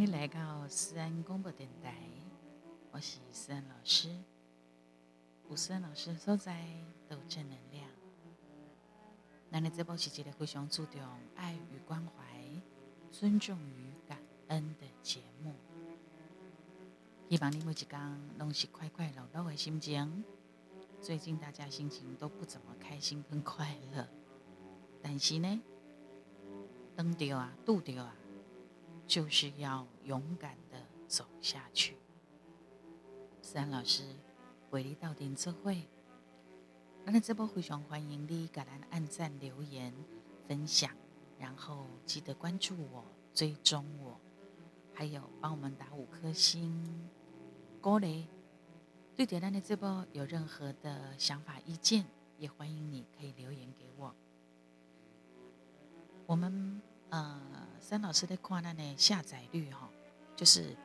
迎你来到思安广播电台，我是思安老师。有思安老师所在都正能量。那你这部是一个非常注重爱与关怀、尊重与感恩的节目。希望你每一天拢是快快乐乐的心情。最近大家心情都不怎么开心跟快乐，但是呢，登掉啊，渡掉啊。就是要勇敢的走下去。三老师为你到顶智慧，那这波非常欢迎你，给咱按赞、留言、分享，然后记得关注我、追踪我，还有帮我们打五颗星。郭雷，对点赞的这波有任何的想法、意见，也欢迎你可以留言给我。我们。呃，三老师的跨栏的下载率哈，就是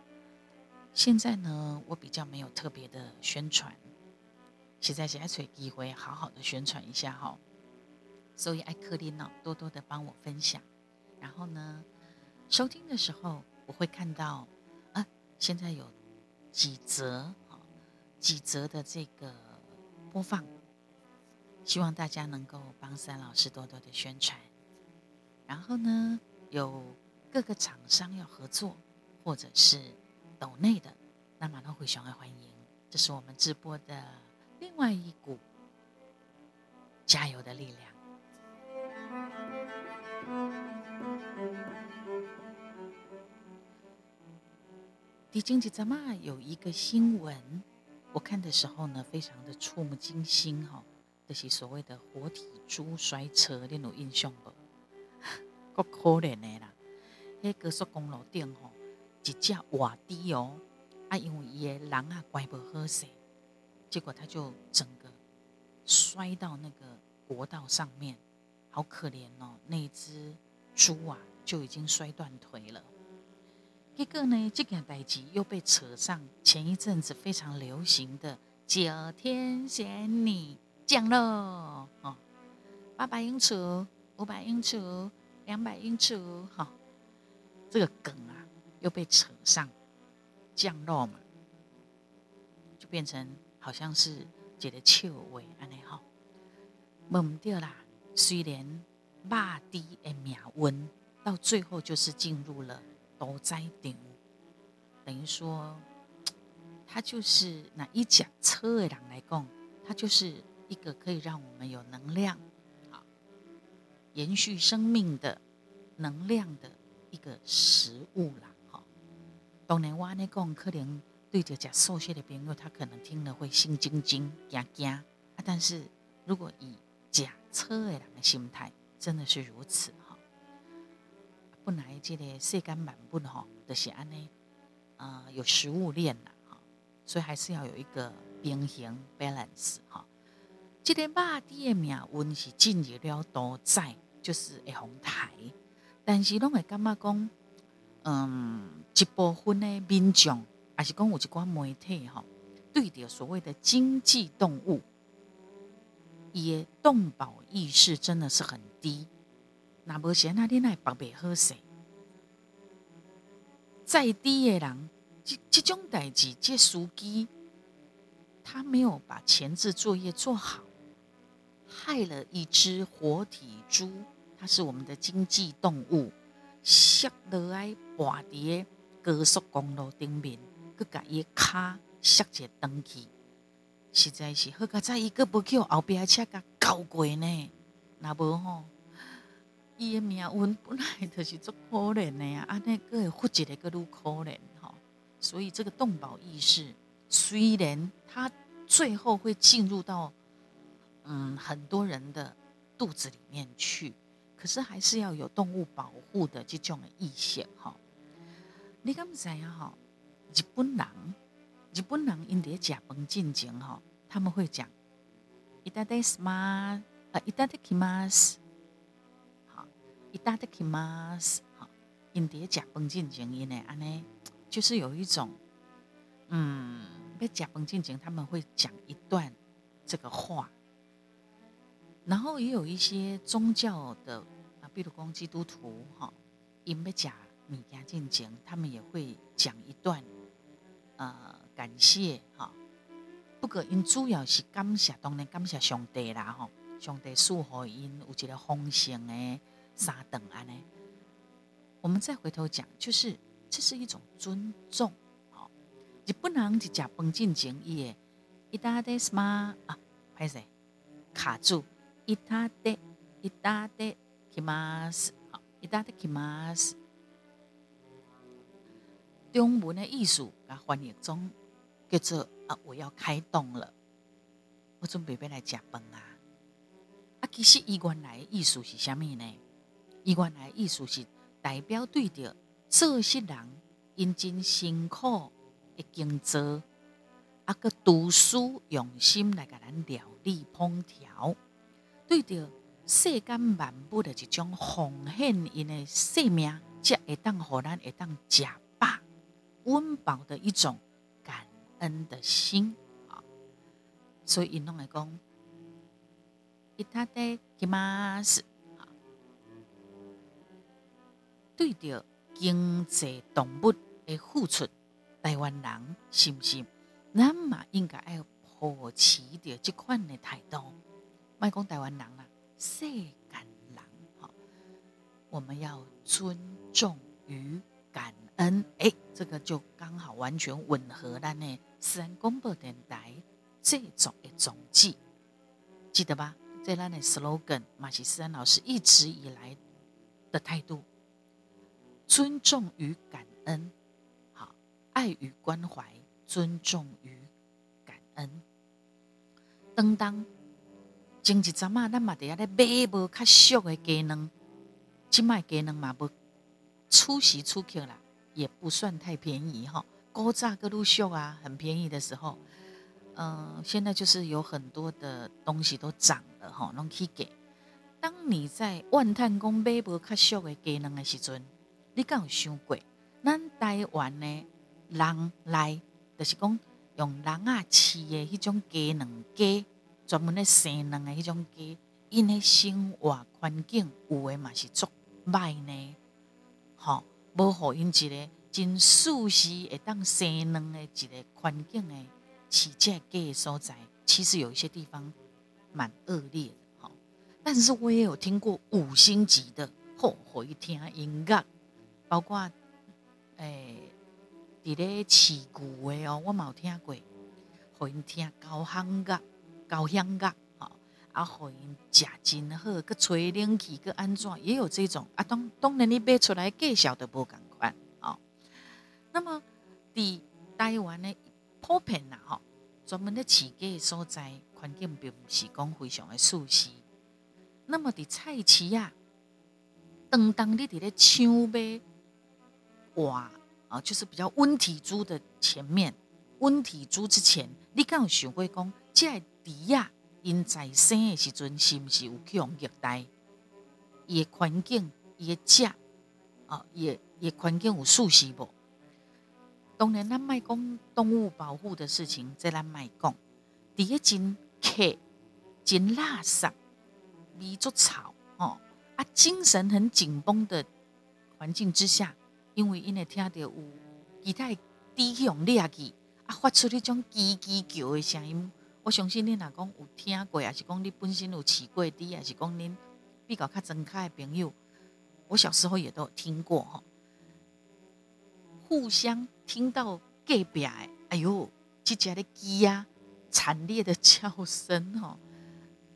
现在呢，我比较没有特别的宣传，现在是爱找机会好好的宣传一下哈，所以艾克琳呢，多多的帮我分享，然后呢，收听的时候我会看到啊，现在有几则哈，几则的这个播放，希望大家能够帮三老师多多的宣传。然后呢，有各个厂商要合作，或者是岛内的，那么都会相爱欢迎。这是我们直播的另外一股加油的力量。第经济怎么有一个新闻，我看的时候呢，非常的触目惊心哈，这是所谓的活体猪摔车，你有印象不？够可怜的啦！迄高速公路顶吼，一只活猪哦，啊，因为伊的人啊乖不好势，结果他就整个摔到那个国道上面，好可怜哦！那只猪啊就已经摔断腿了。结果呢，这件代志又被扯上前一阵子非常流行的九天仙女降落哦，八百英尺，五百英尺。两百英尺哦，哈，这个梗啊又被扯上降落嘛，就变成好像是觉得笑话安尼哈，懵掉啦。虽然骂低的命温，到最后就是进入了多灾顶，等于说 他就是那一讲车的人来讲，他就是一个可以让我们有能量。延续生命的能量的一个食物啦，哈。当然，我那讲可能对着讲受血的朋友，他可能听了会心惊惊、惊惊啊。但是如果以假车的人的心态，真的是如此哈。本来这个世间满本哈，就是安尼，呃，有食物链啦，哈，所以还是要有一个平衡 balance 哈。这个马蒂的命运是进入了多灾。就是会红台，但是拢会感觉讲，嗯，一部分的民众，还是讲有一寡媒体吼，对着所谓的经济动物，伊的动保意识真的是很低。那无先那你来白白好势，再低的人，这这种代志，这司机他没有把前置作业做好，害了一只活体猪。它是我们的经济动物，摔落来滑伫高速公路顶面，佮甲伊骹摔一断去，实在是好佳在伊个无叫后壁车甲搞过呢。若无吼，伊的命运本来就是足可怜的呀，安尼个会复一个个愈可怜吼。所以这个动保意识，虽然它最后会进入到嗯很多人的肚子里面去。可是还是要有动物保护的这种的意识哈。你敢知影哈？日本人，日本人因在食饭进前哈，他们会讲“いただきます”啊，“いただきます”好，“いただきます”好，因在食饭进前因呢安尼，就是有一种嗯，在食饭进前他们会讲一段这个话。然后也有一些宗教的啊， 比如讲基督徒哈，因要食米家进前，他们也会讲一段，呃，感谢哈。不过因主要是感谢，当然感谢上帝啦吼，上帝赐予因有一个丰盛的三顿安尼。我们再回头讲，就是这是一种尊重，哦，日本人是食饭进前伊的，伊达的什么啊？拍谁卡住？伊达的伊达的 kimas，好，伊达的 kimas。中文的艺术啊，翻译中叫做啊，我要开动了，我准备要来食饭啊！啊，其实伊原来的意思是虾米呢？伊原来的意思是代表对着做事人因真辛苦的工作，啊个读书用心来甲咱料理烹调，对着世间万物的一种奉献因的生命，才会当互咱会当食饱。温饱的一种感恩的心啊，所以弄来讲，伊他的起码是啊，对着经济动物的付出，台湾人是不是？咱嘛应该要保持着这款的态度。卖讲台湾人啦，世间人哈，我们要尊重与。感恩，哎，这个就刚好完全吻合了呢。私人广播电台这种的总计，记得吧？这咱的 slogan，马其思安老师一直以来的态度：尊重与感恩，好，爱与关怀，尊重与感恩。当当，经济怎嘛，咱嘛得要来买无较俗的鸡卵，即卖鸡卵嘛无。出席出去啦，也不算太便宜哈。高炸个路秀啊，很便宜的时候，嗯，现在就是有很多的东西都涨了哈，拢可以给。当你在万叹公买无较俗的鸡卵的时阵，你敢有想过？咱台湾呢，人来就是讲用人啊饲的迄种鸡卵鸡，专门咧生卵的迄种鸡，因的生活环境有诶嘛是足歹呢。吼，无互因一个真舒适会当生卵的一个环境诶饲只鸡诶所在，其实有一些地方蛮恶劣的，吼。但是我也有听过五星级的，吼，互伊听音乐，包括诶，伫咧饲牛的哦，我嘛有听过，互因听交响乐、交响乐。啊，互因食真好，佮吹冷气，佮安怎也有这种啊。当当然你买出来介绍都无共款哦。那么，伫台湾的普遍啦吼，专门的饲鸡所在环境并不是讲非常的舒适。那么伫菜市啊，当当你伫咧抢买哇啊，就是比较温体猪的前面，温体猪之前，你敢有想过讲，即猪仔？因在生的时阵，是毋是有去用虐待？伊的环境，伊的食，啊，伊伊环境有舒适无？当然，咱卖讲动物保护的事情，在咱卖讲。第一真客，真垃圾，味足臭，哦，啊，精神很紧绷的环境之下，因为因会听到有其他低用劣气，啊，发出迄种叽叽叫的声音。我相信你若讲有听过，还是讲你本身有饲过猪，还是讲恁比较较真开的朋友，我小时候也都有听过哈。互相听到隔壁，哎呦，这家的鸡呀，惨烈的叫声哈，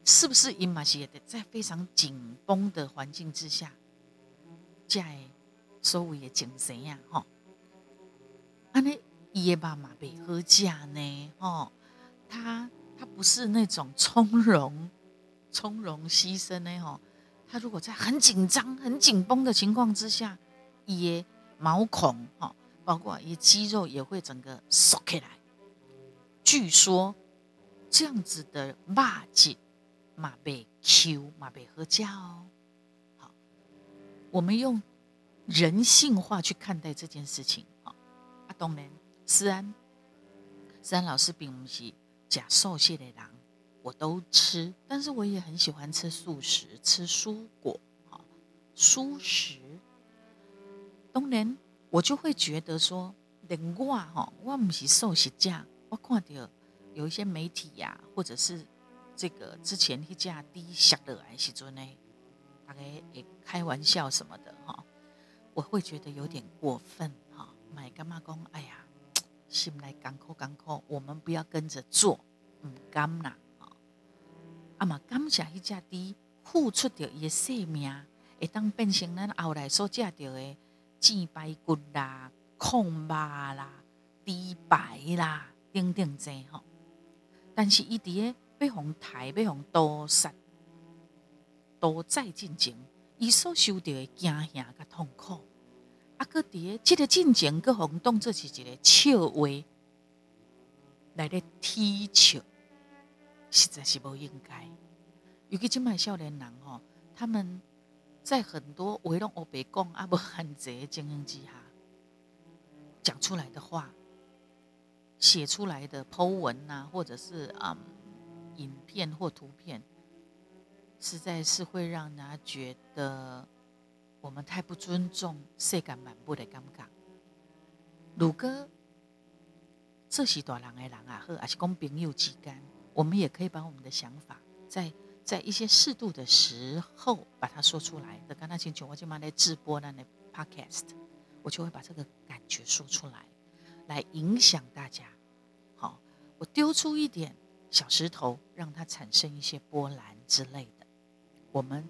是不是因嘛是在非常紧绷的环境之下，在所谓的精神呀哈？安尼伊的妈妈被好食呢，吼，他。他不是那种从容、从容牺牲的吼。他如果在很紧张、很紧绷的情况之下，也毛孔哈，包括也肌肉也会整个缩起来。据说这样子的骂劲马被 Q 马被喝价哦。好，我们用人性化去看待这件事情啊。阿东呢？思安，思安老师并不是。假瘦蟹的人，我都吃，但是我也很喜欢吃素食，吃蔬果，哈，蔬食。当然我就会觉得说，连我哈，我不是瘦食者，我看到有一些媒体呀，或者是这个之前一架低下的来时阵呢，大概也开玩笑什么的哈，我会觉得有点过分哈。买干嘛讲，哎呀，心内艰苦，艰苦，我们不要跟着做，唔甘呐啊！啊嘛，感谢迄只猪付出着伊的性命，会当变成咱后来所食到的鸡排骨啦、控肉啦、猪排啦，等等这吼。但是伊伫个要互台，要互多杀，多再进前，伊所受到的惊吓甲痛苦。啊，搁伫个即个进前，搁互当做是一个笑话来咧踢笑，实在是无应该。尤其即卖少年人吼，他们在很多围拢乌白讲啊，无限制的经营之下，讲出来的话，写出来的 Po 文呐，或者是嗯影片或图片，实在是会让人家觉得我们太不尊重世间满布的感觉。如果这是大人的人啊，或还是讲朋友之间，我们也可以把我们的想法在。在一些适度的时候把它说出来。的刚才请求我今晚来直播那那 podcast，我就会把这个感觉说出来，来影响大家。好，我丢出一点小石头，让它产生一些波澜之类的。我们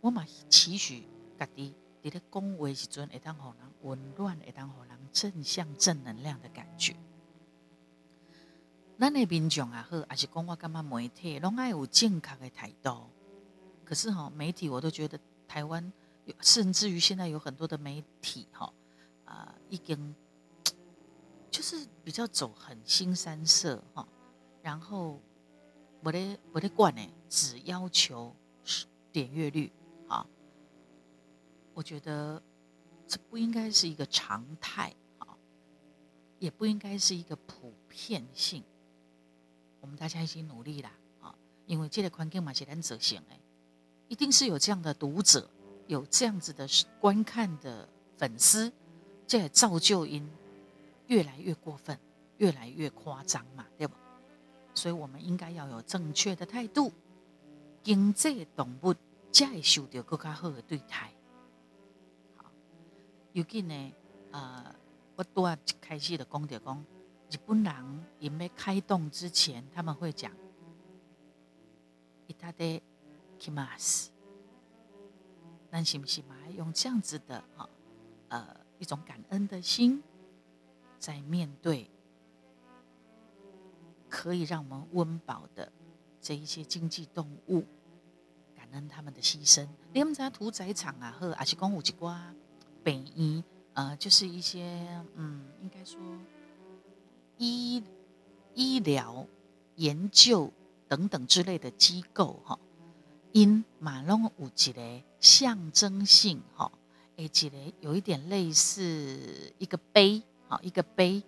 我嘛期许家己伫咧讲话时阵，会当互人温暖，会当互人正向正能量的感觉。咱的民众也好，还是讲我感觉媒体，拢爱有正确的态度。可是吼，媒体我都觉得台湾，甚至于现在有很多的媒体哈，啊，已经就是比较走很新三色哈，然后我的我的管呢，只要求点阅率，我觉得这不应该是一个常态啊，也不应该是一个普遍性。我们大家一起努力啦，啊！因为这个环境嘛是咱执行诶，一定是有这样的读者，有这样子的观看的粉丝，这也造就因越来越过分，越来越夸张嘛，对不？所以我们应该要有正确的态度，经济动物才会受到更加好的对待。好，尤其呢，呃，我拄啊开始的讲着讲。日本人因要开动之前，他们会讲“いただきます”，那是不是嘛？用这样子的哈，呃，一种感恩的心，在面对可以让我们温饱的这一些经济动物，感恩他们的牺牲。你们在屠宰场啊，或还是讲有一寡 北医，呃，就是一些嗯，应该说。医医疗研究等等之类的机构哈，因马龙有一个象征性哈，诶，一个有一点类似一个碑，好一个碑，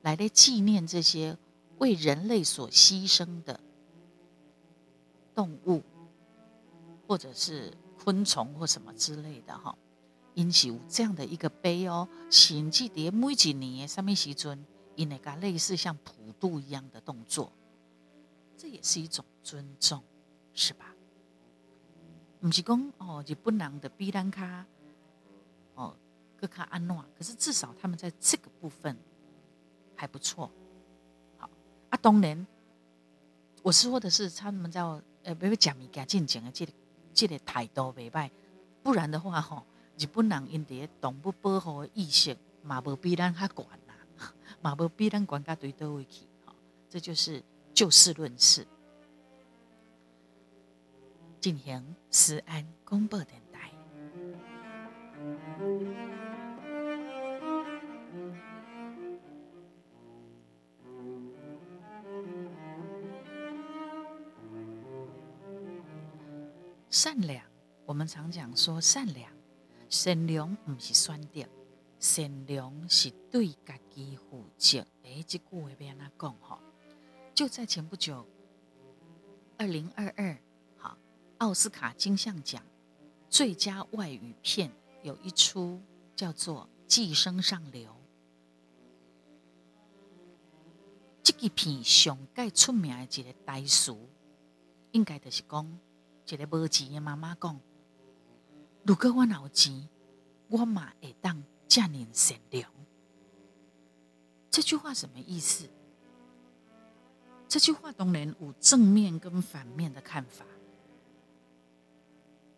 来来纪念这些为人类所牺牲的动物，或者是昆虫或什么之类的哈，因是有这样的一个碑哦，甚至伫每一年的什么时阵。以那个类似像普渡一样的动作，这也是一种尊重，是吧？不是讲哦，日本人的比兰卡哦，各卡安诺，可是至少他们在这个部分还不错。好啊，当然，我说的是他们在呃，不要讲物件进前的这个这个态度未歹，不然的话吼，日本人因伫动物保护意识嘛无比咱较悬。马不比咱管家对多位去，好，这就是就事论事，进行思安公布电台。善良，我们常讲说善良，善良不是选择。善良是对家己负责。哎，这句话要安怎讲？吼，就在前不久，二零二二，好，奥斯卡金像奖最佳外语片有一出叫做《寄生上流》。这个片上盖出名的一个台词，应该就是讲一个无钱的妈妈讲：“如果我有钱，我嘛会当这样善良。”这句话什么意思？这句话当然有正面跟反面的看法。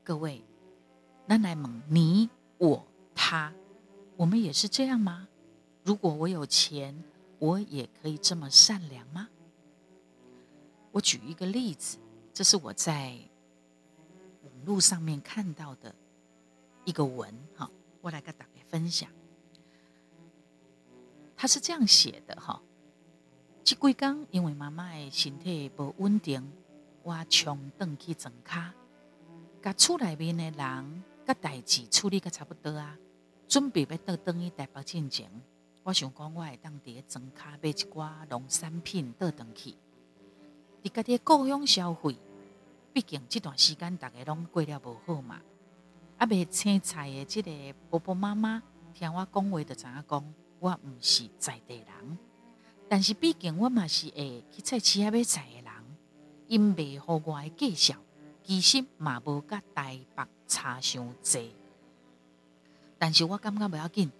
各位，那来问你、我、他，我们也是这样吗？如果我有钱？我也可以这么善良吗？我举一个例子，这是我在网络上面看到的一个文，哈，我来跟大家分享。他是这样写的，哈，这几天因为妈妈的身体不稳定，我冲登去整卡，甲厝内面的人甲代志处理个差不多啊，准备要倒登去台北进前。我想讲，我会当伫个庄卡买一寡农产品倒转去，伫家己故乡消费。毕竟这段时间大家拢过了无好嘛。啊，卖青菜的即个婆婆妈妈听我讲话，就知影讲我毋是在地人，但是毕竟我嘛是会去菜市仔买菜的人。因卖互我的介绍，其实嘛无甲台北差伤济，但是我感觉不要紧。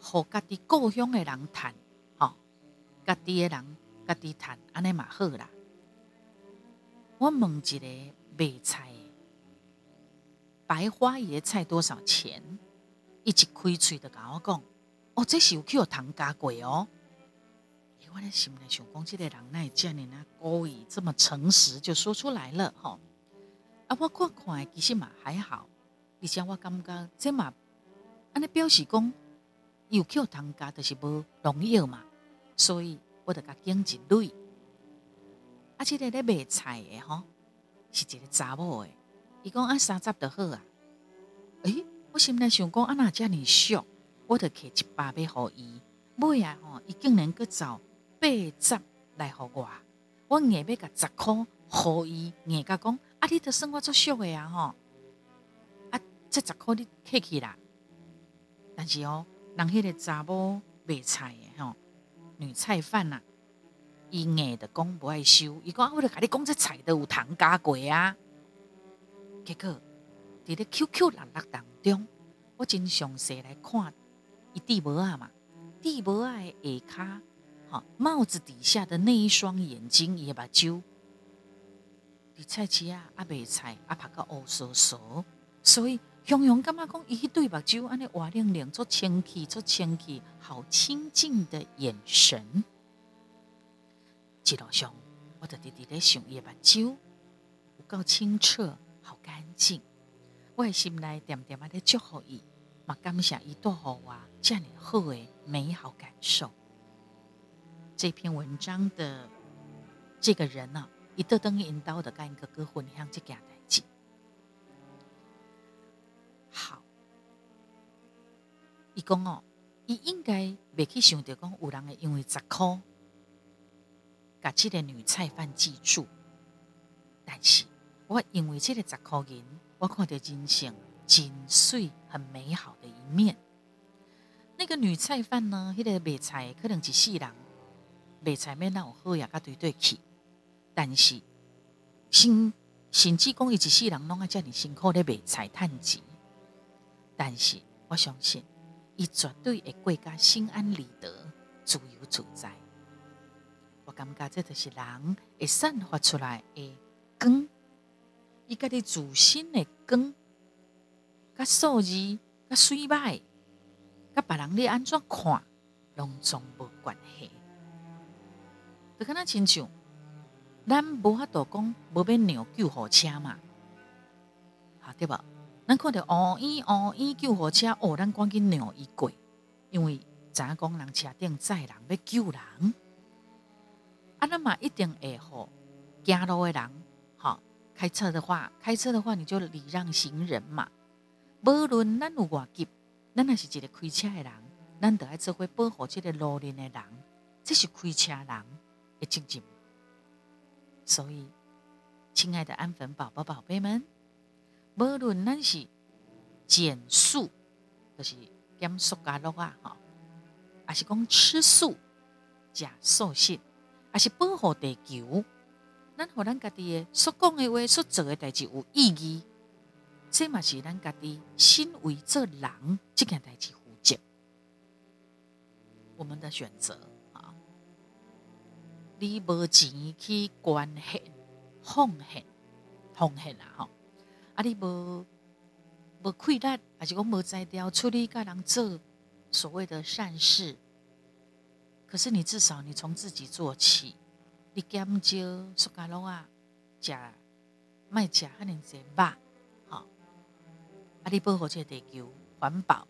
和家己故乡的人谈，吼，家己的人家己谈，安尼嘛好啦。我问一个卖菜，白花椰菜多少钱？一直开嘴的甲我讲，哦，这是有去有糖加贵哦。我咧心里想讲，这个人那这样呢，故意这么诚实就说出来了，吼。啊，我看看，其实嘛还好，而且我感觉这嘛，安尼表示讲。有扣糖加就是无农药嘛，所以我就甲拣一类。啊，即个咧卖菜的吼，是一个查某的，伊讲啊三十就好啊。诶，我心内想讲啊那遮尔俗，我就摕一百要互伊。买啊吼，伊竟然搁找八十来互我，我硬要甲十箍互伊，硬甲讲啊，你著算我作俗的啊吼。啊，这十箍你客气啦，但是哦。人迄个查某卖菜的吼，女菜贩呐，伊硬的讲不爱收，伊讲我著甲你讲这菜都有糖加过啊。结果伫咧 QQ 六六当中，我真详细来看伊地帽啊嘛，地帽啊的下骹，吼帽子底下的那一双眼睛也目睭，伫菜市啊啊卖菜啊拍个乌索索，所以。雄雄感觉讲，伊迄对目睭安尼活亮亮，做清气，做清气，好清净的眼神。一路上，我就直直咧想伊目睭有够清澈，好干净。我的心内点点啊咧祝福伊，嘛感谢伊带互我这样好的美好感受。这篇文章的这个人呢，伊特登引导的干一个歌分享这件代志。伊讲哦，伊应该未去想到讲有人会因为十块，把这个女菜贩记住。但是我因为这个十箍银，我看到人生真水很美好的一面。那个女菜贩呢，迄个卖菜可能一世人卖菜免那有好呀，甲对对去。但是甚甚至讲伊一世人拢爱遮尔辛苦咧卖菜趁钱。但是我相信。伊绝对会过家心安理得、自由自在。我感觉这就是人会散发出来的光，伊家己自身的光，甲数字、甲水歹、甲别人咧安怎看，拢总无关系。就敢若亲像，咱无法度讲无要让救护车嘛，好对无？咱看到乌烟乌烟救护车，哦，咱赶紧让伊过，因为知影讲人车顶载人要救人，啊，那嘛一定会好行路的人，开车的话，开车的话你就礼让行人嘛。无论咱有偌急，咱也是一个开车的人，咱得爱做伙保护这个路面的人，这是开车人的责任。所以，亲爱的安粉宝宝、宝贝们。无论咱是减速，就是减塑胶肉啊，吼，还是讲吃素、食素食，还是保护地球，咱互咱家己诶所讲诶话、所做诶代志有意义，这嘛是咱家己身为做人这件代志负责，我们的选择啊。你无钱去关献、奉献、奉献啊，吼，啊，你无。无亏力，还是讲无才调处理甲人做所谓的善事。可是你至少你从自己做起，你减少塑胶肉啊，食卖食遐尼济肉，吼，啊，你保护这地球环保。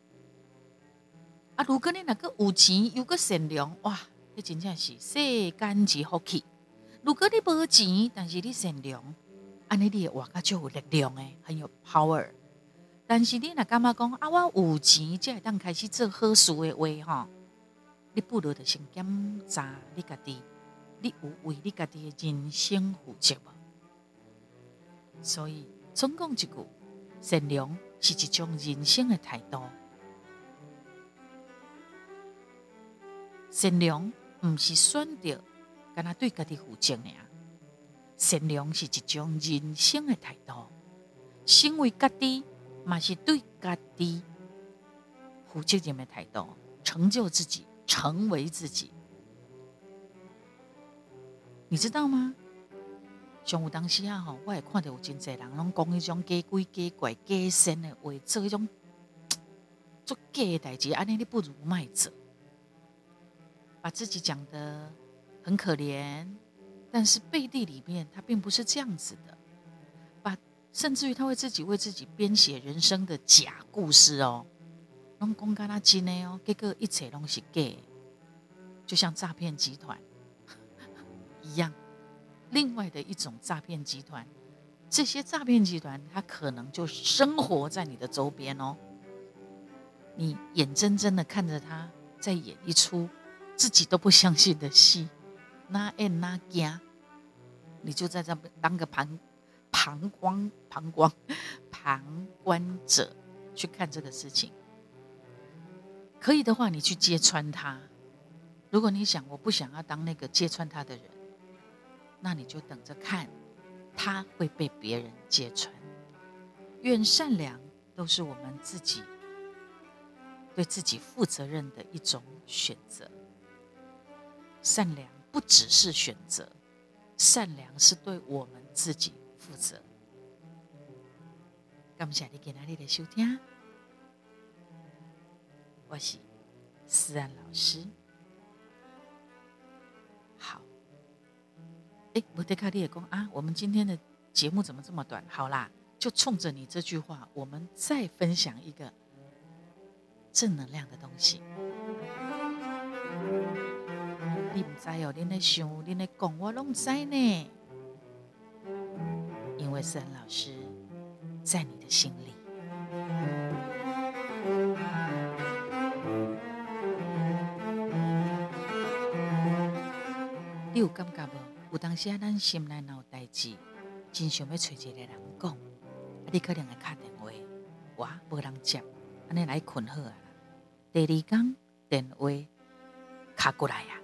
啊，如果你若个有钱又个善良，哇，你真正是世间之福气。如果你无钱，但是你善良，安尼你活较就有力量诶，很有 power。但是你若感觉讲啊，我有钱才会当开始做好事的话吼，你不如就先检查你家己，你有为你家己的人生负责无？所以总共一句，善良是一种人生的态度。善良毋是选择，敢若对家己负责尔。善良是一种人生的态度，身为家己。嘛是对家己负责任的态度，成就自己，成为自己。你知道吗？像有当时啊，吼，我也看到有真侪人拢讲迄种假鬼假怪假神的话，做迄种 做假的代志，安尼你不如卖者，把自己讲的很可怜，但是背地里面他并不是这样子的。把甚至于他会自己为自己编写人生的假故事哦，拢讲干他真的哦，结果一切拢是假，就像诈骗集团一样。另外的一种诈骗集团，这些诈骗集团他可能就生活在你的周边哦，你眼睁睁的看着他在演一出自己都不相信的戏，那演那家，你就在这当个旁。旁观、旁观、旁观者去看这个事情，可以的话，你去揭穿他。如果你想，我不想要当那个揭穿他的人，那你就等着看，他会被别人揭穿。愿善良都是我们自己对自己负责任的一种选择。善良不只是选择，善良是对我们自己。负责，感谢你今日的收听，我是思安老师。哎，我德卡利也讲啊，我们今天的节目怎么这么短？好啦，就冲着你这句话，我们再分享一个正能量的东西。你唔知哦，你在想，你在讲，我拢知呢。因为思恩老师在你的心里，你有感觉无？有当时啊，咱心内若有代志，真想要找一个人讲，你可能会打电话，我，无人接，安尼来困好啊。第二天电话卡过来呀，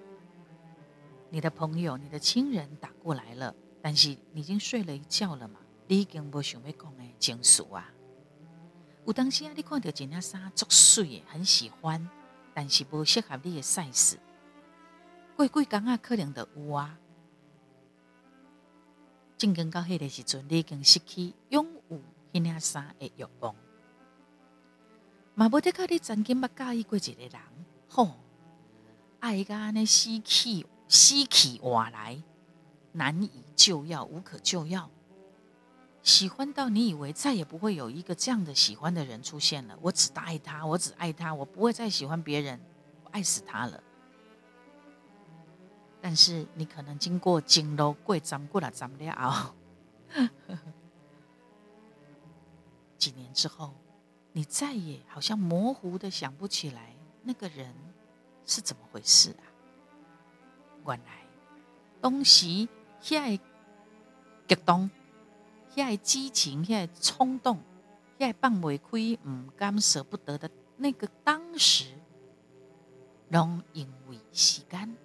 你的朋友、你的亲人打过来了。但是你已经睡了一觉了嘛？你已经无想要讲的情绪啊。有当时啊，你看到一件衫足水的，很喜欢，但是无适合你的 size。过几工啊，可能就有啊。正经到迄个时阵，你已经失去拥有迄件衫的欲望。嘛，无得靠你曾经捌介意过一个人，吼，爱甲安尼死去死去活来。难以救药，无可救药。喜欢到你以为再也不会有一个这样的喜欢的人出现了。我只爱他，我只爱他，我不会再喜欢别人，我爱死他了。但是你可能经过经路过斩过了斩了，几年之后，你再也好像模糊的想不起来那个人是怎么回事啊？原来东西。遐个激动，遐个激情，遐个冲动，遐个放袂开、唔甘、舍不得的那个当时，拢因为时间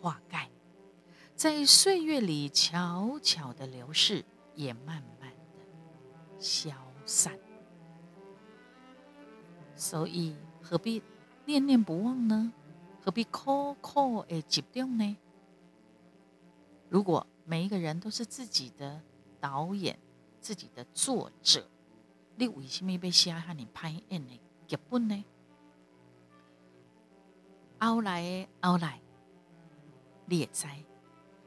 化盖，在岁月里悄悄的流逝，也慢慢的消散。所以何必念念不忘呢？何必苦苦的集中呢？如果每一个人都是自己的导演、自己的作者，你为什么要写哈你拍演的剧本呢？后来后来，你也知，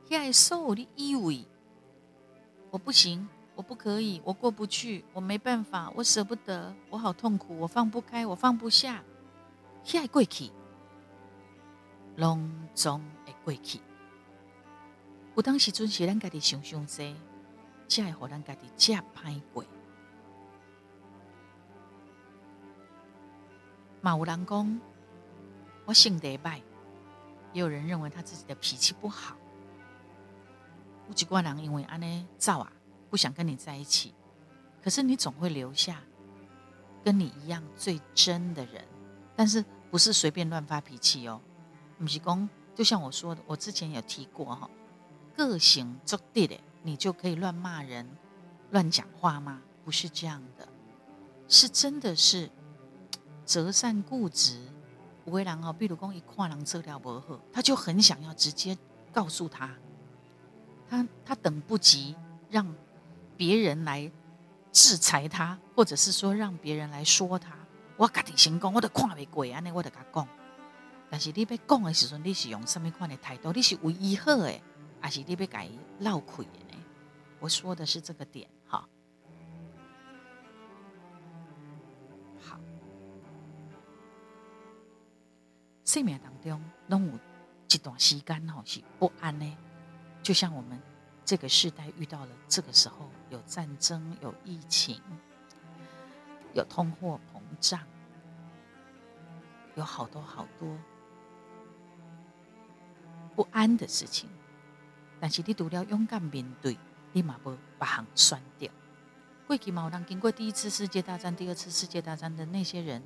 遐所有的以为我不行，我不可以，我过不去，我没办法，我舍不得，我好痛苦，我放不开，我放不下，遐过去，拢总会过去。有当时阵是咱家己想想济，才会互咱家己遮歹过。嘛有人讲我性格歹，也有人认为他自己的脾气不好。有几寡人因为安尼造啊，不想跟你在一起。可是你总会留下跟你一样最真的人，但是不是随便乱发脾气哦。不是公，就像我说的，我之前有提过哈。个性作地的，你就可以乱骂人、乱讲话吗？不是这样的，是真的是择善固执。有的人哦，比如讲一看人做了不好，他就很想要直接告诉他，他他等不及让别人来制裁他，或者是说让别人来说他。我家己先讲，我都看袂过安尼，我就甲讲。但是你要讲的时阵，你是用什么款的态度？你是为伊好的？还是你被改闹亏呢？我说的是这个点生命当中拢有一段时间哈是不安呢，就像我们这个时代遇到了这个时候，有战争、有疫情、有通货膨胀，有好多好多不安的事情。但是你除了勇敢面对，你嘛无把行选掉。过去嘛有人经过第一次世界大战、第二次世界大战的那些人，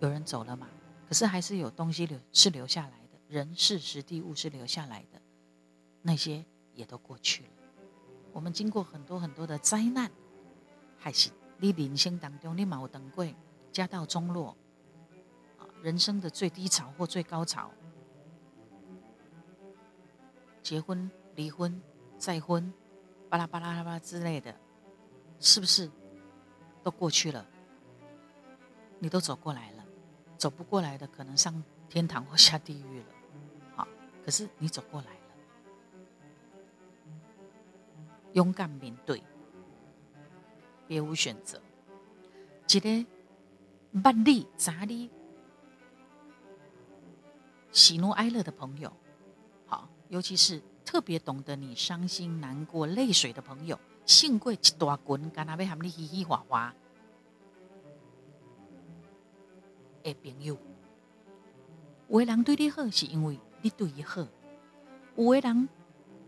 有人走了嘛？可是还是有东西留是留下来的，人事实地物是留下来的，那些也都过去了。我们经过很多很多的灾难，还是你人生当中你嘛有等过家道中落啊，人生的最低潮或最高潮。结婚、离婚、再婚，巴拉巴拉巴拉之类的，是不是都过去了？你都走过来了，走不过来的可能上天堂或下地狱了。好，可是你走过来了，勇敢面对，别无选择。一个捌你、咋你、喜怒哀乐的朋友。好尤其是特别懂得你伤心、难过、泪水的朋友，幸亏一大群，干那要喊你嘻嘻哈哈的朋友。有的人对你好，是因为你对伊好；有的人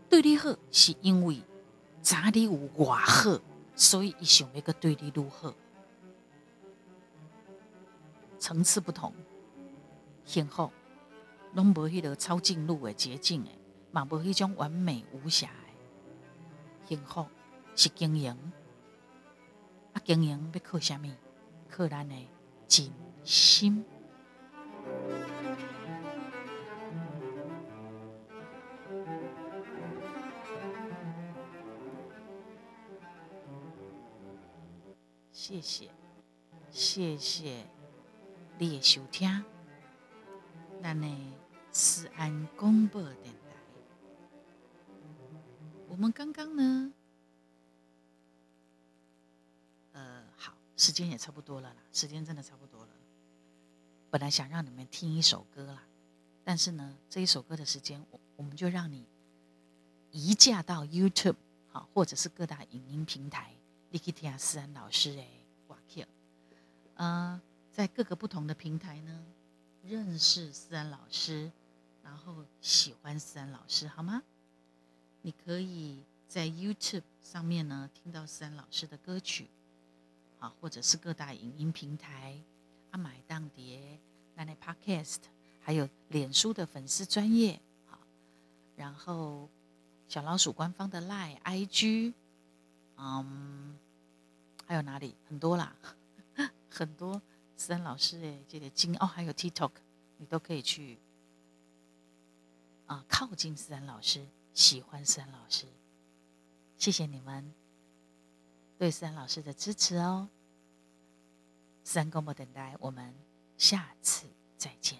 对你好，是因为咋你有我好，所以伊想要个对你如何。层次不同，幸福拢无迄个抄近路的捷径诶。嘛无迄种完美无瑕诶幸福是经营，啊，经营要靠什么？靠咱诶真心。谢谢，谢谢你的收听，咱的思安广播电台。我们刚刚呢，呃，好，时间也差不多了啦，时间真的差不多了。本来想让你们听一首歌啦，但是呢，这一首歌的时间，我我们就让你移驾到 YouTube 好，或者是各大影音平台，你可以听下思安老师诶，哇 Q，呃，在各个不同的平台呢，认识思安老师，然后喜欢思安老师，好吗？你可以在 YouTube 上面呢听到思安老师的歌曲，啊，或者是各大影音平台，阿买当碟，那那 Podcast，还有脸书的粉丝专业，好，然后小老鼠官方的 Line、IG，嗯，还有哪里？很多啦，很多。思恩老师诶，这个金哦，还有 TikTok，你都可以去啊，靠近思恩老师，喜欢思恩老师，谢谢你们对思恩老师的支持哦。三公播等待，我们下次再见。